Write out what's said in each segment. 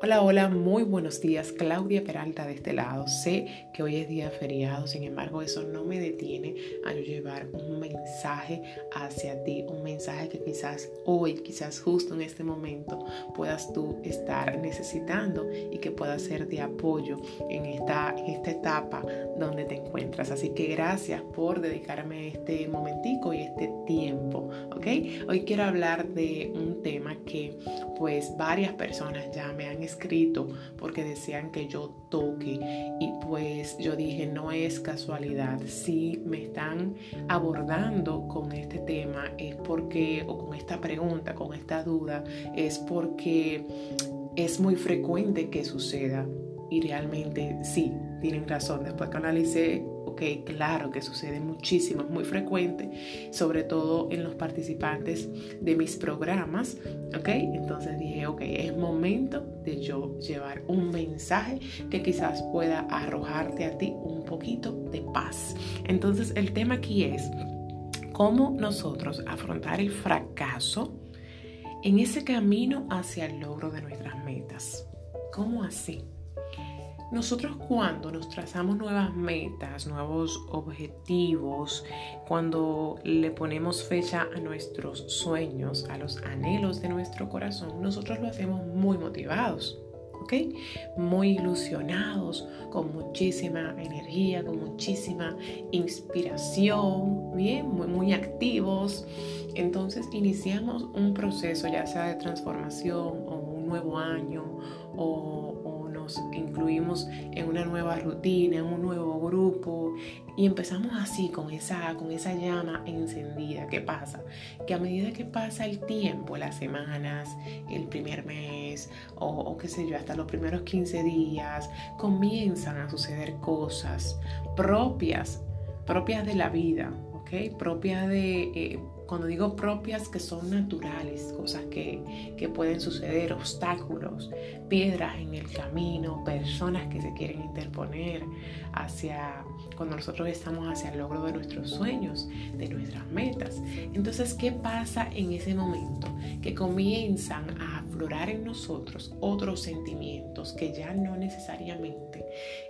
Hola, hola, muy buenos días. Claudia Peralta de este lado. Sé que hoy es día feriado, sin embargo eso no me detiene a llevar un mensaje hacia ti, un mensaje que quizás hoy, quizás justo en este momento puedas tú estar necesitando y que pueda ser de apoyo en esta, esta etapa donde te encuentras. Así que gracias por dedicarme este momentico y este tiempo, ¿ok? Hoy quiero hablar de un tema que pues varias personas ya me han escrito porque decían que yo toque. Y pues yo dije no es casualidad. Si me están abordando con este tema es porque o con esta pregunta con esta duda es porque es muy frecuente que suceda. Y realmente sí tienen razón. Después que analicé ok, claro que sucede muchísimo, muy frecuente, sobre todo en los participantes de mis programas, ok, entonces dije, ok, es momento de yo llevar un mensaje que quizás pueda arrojarte a ti un poquito de paz. Entonces el tema aquí es cómo nosotros afrontar el fracaso en ese camino hacia el logro de nuestras metas. ¿Cómo así? Nosotros cuando nos trazamos nuevas metas, nuevos objetivos, cuando le ponemos fecha a nuestros sueños, a los anhelos de nuestro corazón, nosotros lo hacemos muy motivados. ¿ok? Muy ilusionados, con muchísima energía, con muchísima inspiración, bien, muy, activos. Entonces iniciamos un proceso ya sea de transformación o un nuevo año o incluimos en una nueva rutina, en un nuevo grupo y empezamos así con esa, con esa llama encendida. ¿Qué pasa? Que a medida que pasa el tiempo, las semanas, el primer mes o, o qué sé yo, hasta los primeros 15 días, comienzan a suceder cosas propias, propias de la vida, ¿ok? Propias de... Eh, cuando digo propias, que son naturales, cosas que, que, pueden suceder, obstáculos, piedras en el camino, personas que se quieren interponer hacia, cuando nosotros estamos hacia el logro de nuestros sueños, de nuestras metas. Entonces, ¿qué pasa en ese momento? Que comienzan a aflorar en nosotros otros sentimientos que ya no necesariamente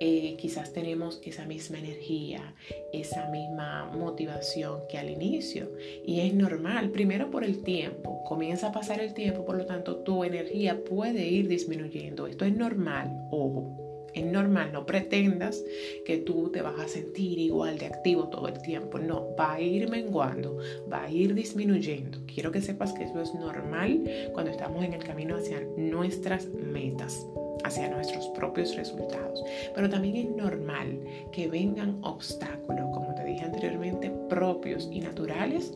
eh, quizás tenemos esa misma energía, esa misma motivación que al inicio. Y es normal, primero por el tiempo, comienza a pasar el tiempo, por lo tanto tu energía puede ir disminuyendo. Esto es normal, ojo. Es normal, no pretendas que tú te vas a sentir igual de activo todo el tiempo. No, va a ir menguando, va a ir disminuyendo. Quiero que sepas que eso es normal cuando estamos en el camino hacia nuestras metas, hacia nuestros propios resultados. Pero también es normal que vengan obstáculos, como te dije anteriormente, propios y naturales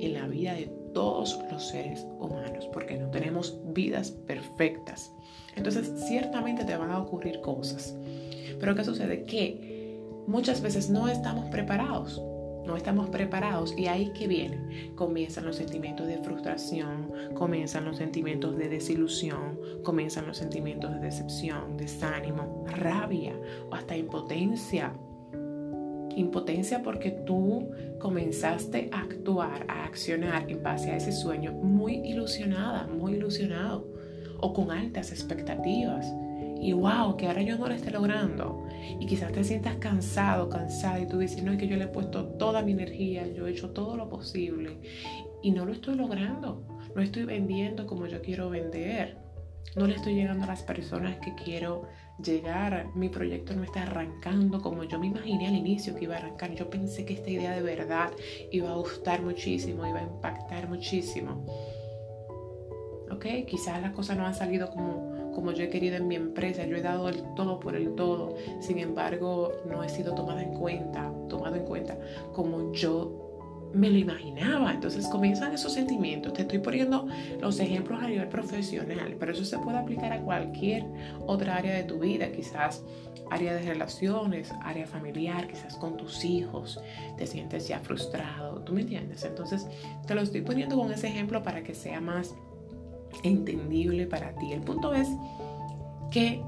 en la vida de todos los seres humanos, porque no tenemos vidas perfectas. Entonces, ciertamente te van a ocurrir cosas. Pero ¿qué sucede? Que muchas veces no estamos preparados. No estamos preparados y ahí que viene. Comienzan los sentimientos de frustración, comienzan los sentimientos de desilusión, comienzan los sentimientos de decepción, desánimo, rabia o hasta impotencia Impotencia porque tú comenzaste a actuar, a accionar en base a ese sueño muy ilusionada, muy ilusionado o con altas expectativas. Y wow, que ahora yo no lo esté logrando. Y quizás te sientas cansado, cansada y tú dices, no, es que yo le he puesto toda mi energía, yo he hecho todo lo posible y no lo estoy logrando. No estoy vendiendo como yo quiero vender. No le estoy llegando a las personas que quiero llegar, mi proyecto no está arrancando como yo me imaginé al inicio que iba a arrancar. Yo pensé que esta idea de verdad iba a gustar muchísimo, iba a impactar muchísimo. ¿Ok? Quizás las cosas no han salido como, como yo he querido en mi empresa. Yo he dado el todo por el todo. Sin embargo, no he sido tomada en cuenta, tomado en cuenta como yo me lo imaginaba. Entonces comienzan esos sentimientos. Te estoy poniendo los ejemplos a nivel profesional, pero eso se puede aplicar a cualquier otra área de tu vida, quizás área de relaciones, área familiar, quizás con tus hijos, te sientes ya frustrado, ¿tú me entiendes? Entonces te lo estoy poniendo con ese ejemplo para que sea más entendible para ti. El punto es que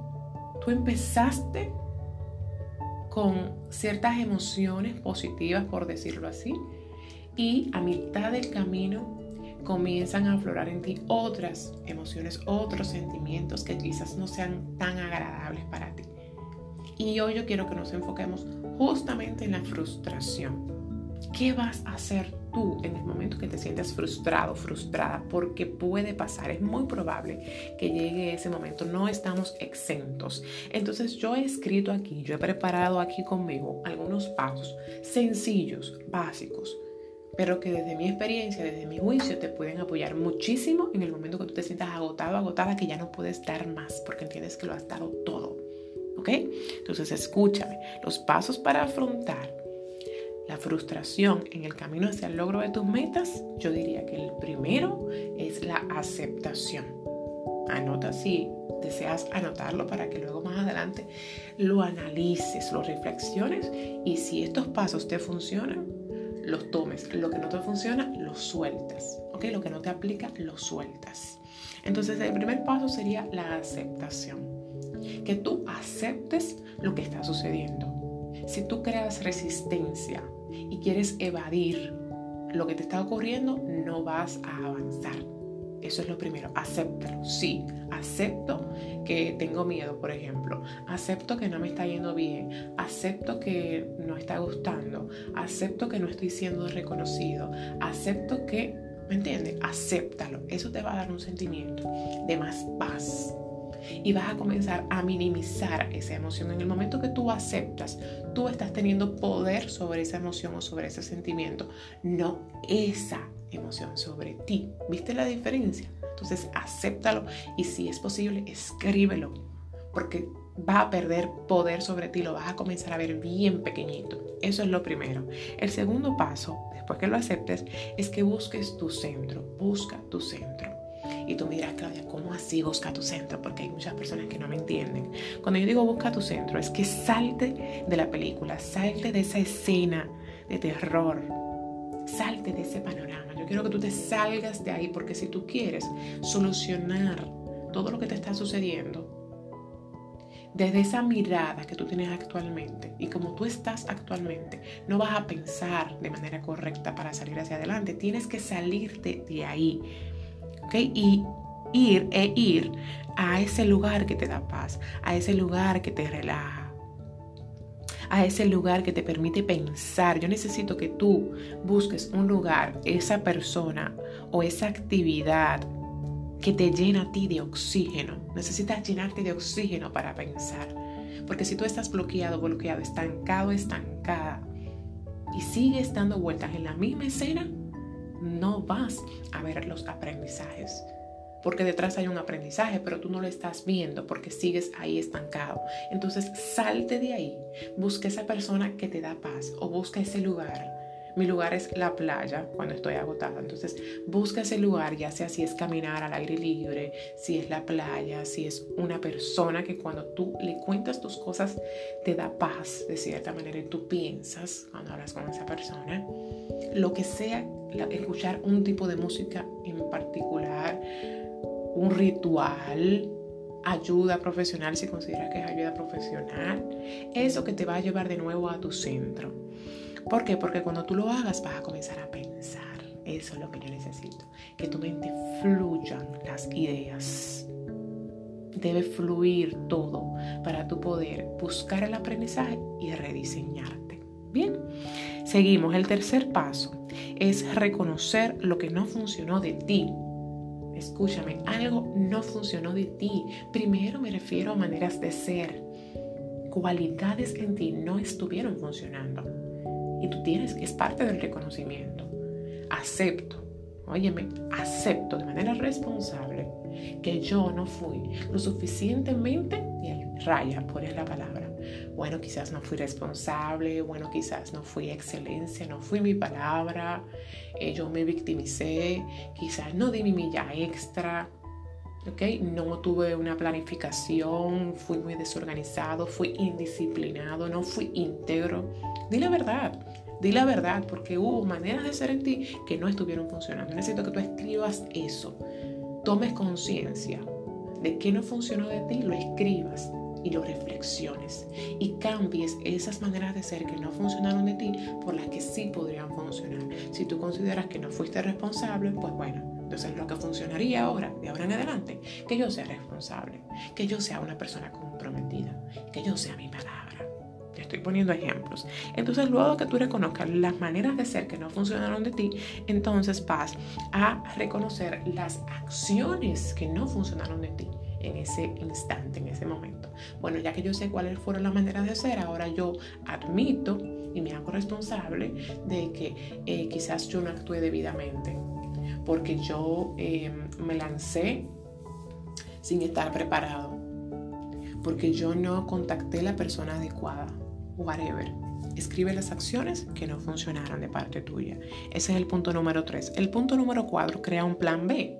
tú empezaste con ciertas emociones positivas, por decirlo así, y a mitad del camino comienzan a aflorar en ti otras emociones, otros sentimientos que quizás no sean tan agradables para ti. Y hoy yo quiero que nos enfoquemos justamente en la frustración. ¿Qué vas a hacer tú en el momento que te sientes frustrado, frustrada? Porque puede pasar, es muy probable que llegue ese momento, no estamos exentos. Entonces yo he escrito aquí, yo he preparado aquí conmigo algunos pasos sencillos, básicos, pero que desde mi experiencia, desde mi juicio, te pueden apoyar muchísimo en el momento que tú te sientas agotado, agotada, que ya no puedes dar más, porque entiendes que lo has dado todo. ¿Ok? Entonces escúchame, los pasos para afrontar la frustración en el camino hacia el logro de tus metas, yo diría que el primero es la aceptación. Anota si deseas anotarlo para que luego más adelante lo analices, lo reflexiones y si estos pasos te funcionan, los tomes. Lo que no te funciona, lo sueltas. ¿Ok? Lo que no te aplica, lo sueltas. Entonces el primer paso sería la aceptación. Que tú aceptes lo que está sucediendo. Si tú creas resistencia y quieres evadir lo que te está ocurriendo, no vas a avanzar. Eso es lo primero, acéptalo. Sí, acepto que tengo miedo, por ejemplo. Acepto que no me está yendo bien. Acepto que no está gustando. Acepto que no estoy siendo reconocido. Acepto que, ¿me entiendes? Acéptalo. Eso te va a dar un sentimiento de más paz y vas a comenzar a minimizar esa emoción. En el momento que tú aceptas, tú estás teniendo poder sobre esa emoción o sobre ese sentimiento, no esa emoción sobre ti. ¿Viste la diferencia? Entonces, acéptalo y si es posible, escríbelo, porque va a perder poder sobre ti, lo vas a comenzar a ver bien pequeñito. Eso es lo primero. El segundo paso, después que lo aceptes, es que busques tu centro, busca tu centro. Y tú miras, Claudia, ¿cómo así busca tu centro? Porque hay muchas personas que no me entienden. Cuando yo digo busca tu centro, es que salte de la película, salte de esa escena de terror, salte de ese panorama. Yo quiero que tú te salgas de ahí porque si tú quieres solucionar todo lo que te está sucediendo, desde esa mirada que tú tienes actualmente y como tú estás actualmente, no vas a pensar de manera correcta para salir hacia adelante. Tienes que salirte de ahí y ir e ir a ese lugar que te da paz, a ese lugar que te relaja, a ese lugar que te permite pensar. Yo necesito que tú busques un lugar, esa persona o esa actividad que te llena a ti de oxígeno. Necesitas llenarte de oxígeno para pensar. Porque si tú estás bloqueado, bloqueado, estancado, estancada y sigues dando vueltas en la misma escena, no vas a ver los aprendizajes. Porque detrás hay un aprendizaje, pero tú no lo estás viendo porque sigues ahí estancado. Entonces salte de ahí, busca esa persona que te da paz o busca ese lugar mi lugar es la playa cuando estoy agotada. Entonces busca ese lugar, ya sea si es caminar al aire libre, si es la playa, si es una persona que cuando tú le cuentas tus cosas te da paz de cierta manera y tú piensas cuando hablas con esa persona. Lo que sea, escuchar un tipo de música en particular, un ritual, ayuda profesional si consideras que es ayuda profesional, eso que te va a llevar de nuevo a tu centro. ¿Por qué? Porque cuando tú lo hagas vas a comenzar a pensar. Eso es lo que yo necesito. Que tu mente fluyan las ideas. Debe fluir todo para tu poder buscar el aprendizaje y rediseñarte. Bien, seguimos. El tercer paso es reconocer lo que no funcionó de ti. Escúchame, algo no funcionó de ti. Primero me refiero a maneras de ser. Cualidades en ti no estuvieron funcionando y tú tienes, que es parte del reconocimiento. Acepto, óyeme, acepto de manera responsable que yo no fui lo suficientemente, y raya, pones la palabra. Bueno, quizás no fui responsable, bueno, quizás no fui excelencia, no fui mi palabra, eh, yo me victimicé, quizás no di mi milla extra, ¿ok? No tuve una planificación, fui muy desorganizado, fui indisciplinado, no fui íntegro. Di la verdad, di la verdad, porque hubo maneras de ser en ti que no estuvieron funcionando. Necesito que tú escribas eso, tomes conciencia de qué no funcionó de ti, lo escribas y lo reflexiones y cambies esas maneras de ser que no funcionaron de ti por las que sí podrían funcionar. Si tú consideras que no fuiste responsable, pues bueno, Entonces, lo que funcionaría ahora, de ahora en adelante, que yo sea responsable, que yo sea una persona comprometida, que yo sea mi palabra. Te estoy poniendo ejemplos. Entonces, luego que tú reconozcas las maneras de ser que no funcionaron de ti, entonces vas a reconocer las acciones que no funcionaron de ti en ese instante, en ese momento. Bueno, ya que yo sé cuáles fueron las maneras de ser, ahora yo admito y me hago responsable de que eh, quizás yo no actué debidamente, porque yo em, me lancé sin estar preparado, porque yo no contacté la persona adecuada, whatever. Escribe las acciones que no funcionaron de parte tuya. Ese es el punto número tres. El punto número cuatro, crea un plan B.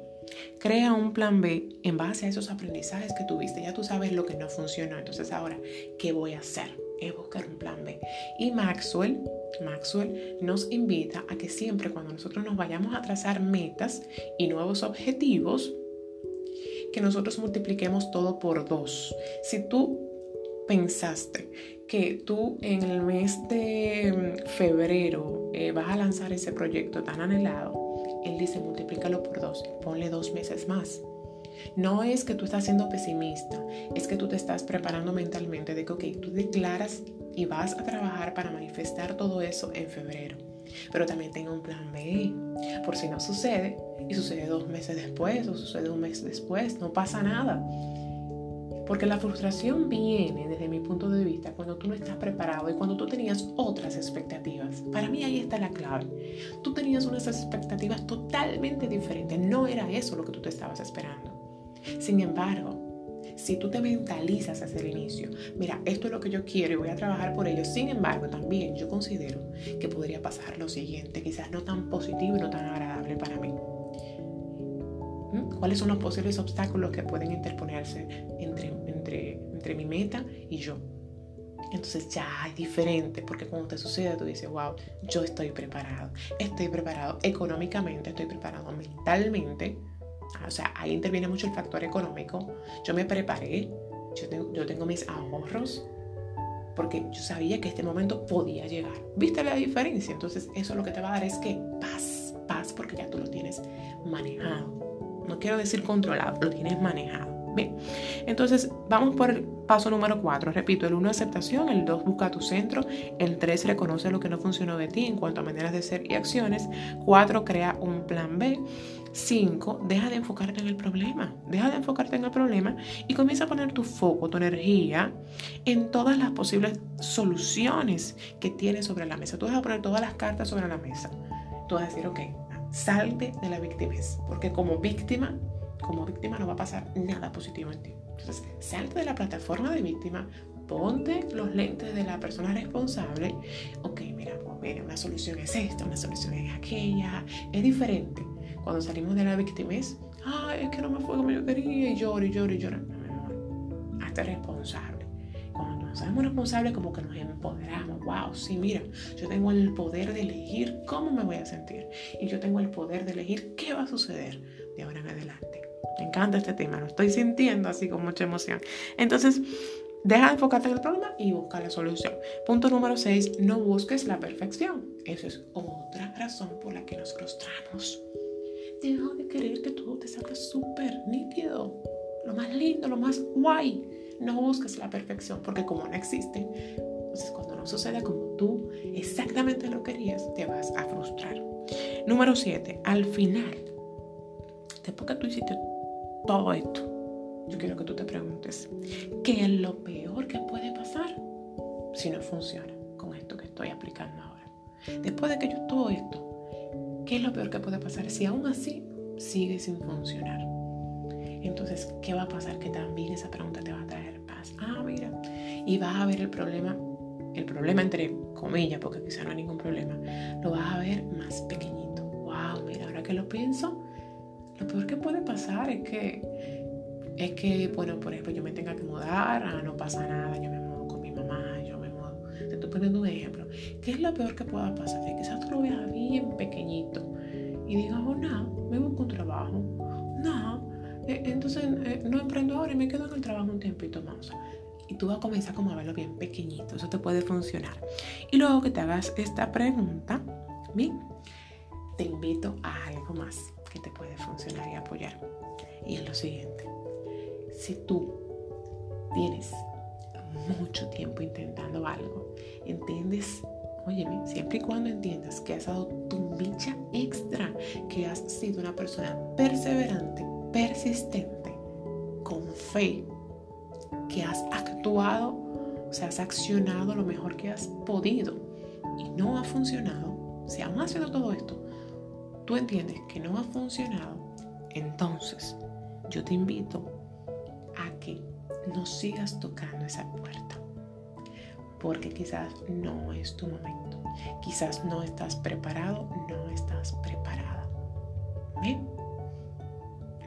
Crea un plan B en base a esos aprendizajes que tuviste. Ya tú sabes lo que no funcionó. Entonces ahora, ¿qué voy a hacer? Es buscar un plan B. Y Maxwell, Maxwell nos invita a que siempre cuando nosotros nos vayamos a trazar metas y nuevos objetivos, que nosotros multipliquemos todo por dos. Si tú pensaste que tú en el mes de febrero eh, vas a lanzar ese proyecto tan anhelado, él dice, multiplícalo por dos, ponle dos meses más. No es que tú estás siendo pesimista, es que tú te estás preparando mentalmente de que, ok, tú declaras y vas a trabajar para manifestar todo eso en febrero. Pero también tenga un plan B, por si no sucede, y sucede dos meses después o sucede un mes después, no pasa nada. Porque la frustración viene, desde mi punto de vista, cuando tú no estás preparado y cuando tú tenías otras expectativas. Para mí ahí está la clave. Tú tenías unas expectativas totalmente diferentes. No era eso lo que tú te estabas esperando. Sin embargo, si tú te mentalizas hacia el inicio, mira, esto es lo que yo quiero y voy a trabajar por ello. Sin embargo, también yo considero que podría pasar lo siguiente, quizás no tan positivo y no tan agradable para mí. ¿Cuáles son los posibles obstáculos que pueden interponerse entre, entre, entre mi meta y yo? Entonces ya es diferente, porque cuando te sucede tú dices, wow, yo estoy preparado, estoy preparado económicamente, estoy preparado mentalmente. O sea, ahí interviene mucho el factor económico. Yo me preparé, yo tengo, yo tengo mis ahorros, porque yo sabía que este momento podía llegar. ¿Viste la diferencia? Entonces eso lo que te va a dar es que paz, paz, porque ya tú lo tienes manejado no quiero decir controlado, lo tienes manejado. Bien, entonces vamos por el paso número 4. Repito, el 1 aceptación, el 2 busca tu centro, el 3 reconoce lo que no funcionó de ti en cuanto a maneras de ser y acciones, 4 crea un plan B, 5 deja de enfocarte en el problema, deja de enfocarte en el problema y comienza a poner tu foco, tu energía en todas las posibles soluciones que tienes sobre la mesa. Tú vas a poner todas las cartas sobre la mesa. Tú vas a decir, ok, salte de la víctimas, porque como víctima, como víctima no va a pasar nada positivo en ti. Entonces, salte de la plataforma de víctima, ponte los lentes de la persona responsable. Ok, mira, pues mira, una solución es esta, una solución es aquella, es diferente. Cuando salimos de la víctima es, ay, es que no me fue como yo quería, y lloro, y lloro, y lloro. No, responsable cuando nos hacemos responsables, como que nos empoderamos. Wow, sí, mira, yo tengo el poder de elegir cómo me voy a sentir. Y yo tengo el poder de elegir qué va a suceder de ahora en adelante. Me encanta este tema, lo estoy sintiendo así con mucha emoción. Entonces, deja de enfocarte en el problema y busca la solución. Punto número 6, no busques la perfección. Esa es otra razón por la que nos frustramos. Deja de querer que todo te salga súper nítido, lo más lindo, lo más guay no busques la perfección porque como no existe, entonces cuando no sucede como tú exactamente lo querías, te vas a frustrar. Número 7. Al final, después que tú hiciste todo esto, yo quiero que tú te preguntes, ¿qué es lo peor que puede pasar si no funciona con esto que estoy aplicando ahora? Después de que yo todo esto, ¿qué es lo peor que puede pasar si aún así sigue sin funcionar? Entonces, ¿qué va a pasar? Que también esa pregunta te va a traer paz. Ah, mira. Y vas a ver el problema, el problema entre comillas, porque quizá no hay ningún problema, lo vas a ver más pequeñito. Wow, mira, ahora que lo pienso, lo peor que puede pasar es que, es que, bueno, por ejemplo, yo me tenga que mudar, ah, no pasa nada, yo me mudo con mi mamá, yo me mudo. Te estoy poniendo un ejemplo. ¿Qué es lo peor que pueda pasar? Que quizás tú lo veas bien pequeñito y digas, oh, no, me busco un trabajo. Eh, entonces eh, no emprendo ahora y me quedo en el trabajo un tiempito más. Y tú vas a comenzar como a verlo bien pequeñito, eso te puede funcionar. Y luego que te hagas esta pregunta, bien, te invito a algo más. que te puede funcionar y apoyar. Y es lo siguiente, si tú tienes mucho tiempo intentando algo, entiendes Óyeme, siempre y cuando entiendas que has dado tu micha extra, que has sido una persona perseverante, persistente, con fe, que has actuado, o sea, has accionado lo mejor que has podido y no ha funcionado, si aún haciendo todo esto, tú entiendes que no ha funcionado, entonces yo te invito a que no sigas tocando esa puerta porque quizás no es tu momento. Quizás no estás preparado, no estás preparada. ¿Bien?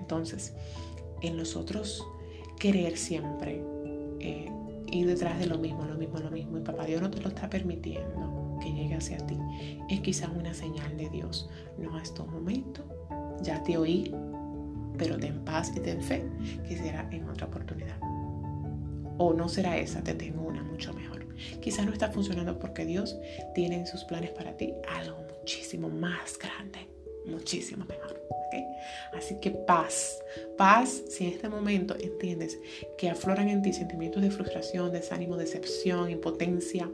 Entonces, en nosotros querer siempre eh, ir detrás de lo mismo, lo mismo, lo mismo, y papá Dios no te lo está permitiendo que llegue hacia ti, es quizás una señal de Dios. No es tu momento, ya te oí, pero ten paz y ten fe que será en otra oportunidad. O no será esa, te tengo una mucho mejor. Quizás no está funcionando porque Dios tiene en sus planes para ti algo muchísimo más grande, muchísimo mejor. Así que paz, paz si en este momento entiendes que afloran en ti sentimientos de frustración, desánimo, decepción, impotencia.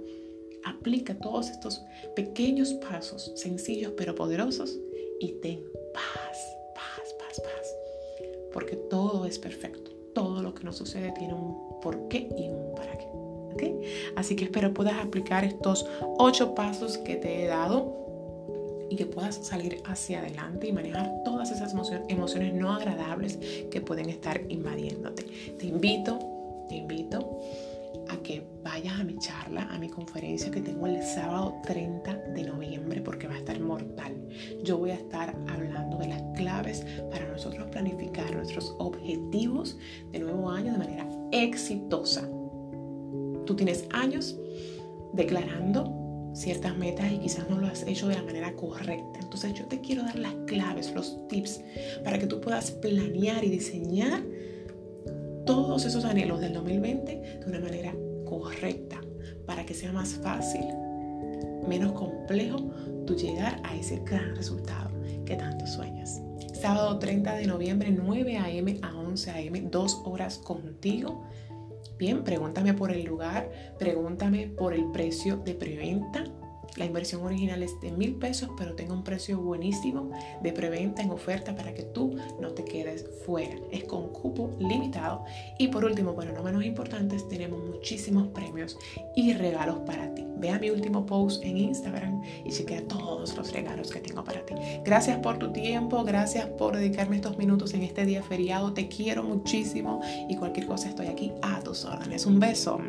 Aplica todos estos pequeños pasos, sencillos pero poderosos, y ten paz, paz, paz, paz. Porque todo es perfecto. Todo lo que nos sucede tiene un porqué y un para qué. Así que espero puedas aplicar estos ocho pasos que te he dado y que puedas salir hacia adelante y manejar todas esas emociones no agradables que pueden estar invadiéndote. Te invito, te invito a que vayas a mi charla, a mi conferencia que tengo el sábado 30 de noviembre porque va a estar mortal. Yo voy a estar hablando de las claves para nosotros planificar nuestros objetivos de nuevo año de manera exitosa. Tú tienes años declarando ciertas metas y quizás no lo has hecho de la manera correcta. Entonces yo te quiero dar las claves, los tips para que tú puedas planear y diseñar todos esos anhelos del 2020 de una manera correcta para que sea más fácil, menos complejo tu llegar a ese gran resultado que tanto sueñas. Sábado 30 de noviembre, 9 a.m. a 11 a.m., dos horas contigo Bien, pregúntame por el lugar, pregúntame por el precio de preventa. La inversión original es de mil pesos, pero tengo un precio buenísimo de preventa en oferta para que tú no te quedes fuera. Es con cupo limitado. Y por último, pero no menos importantes, tenemos muchísimos premios y regalos para ti. Ve a mi último post en Instagram y chequea todos los regalos que tengo para ti. Gracias por tu tiempo, gracias por dedicarme estos minutos en este día feriado. Te quiero muchísimo y cualquier cosa estoy aquí a tus órdenes. Un beso.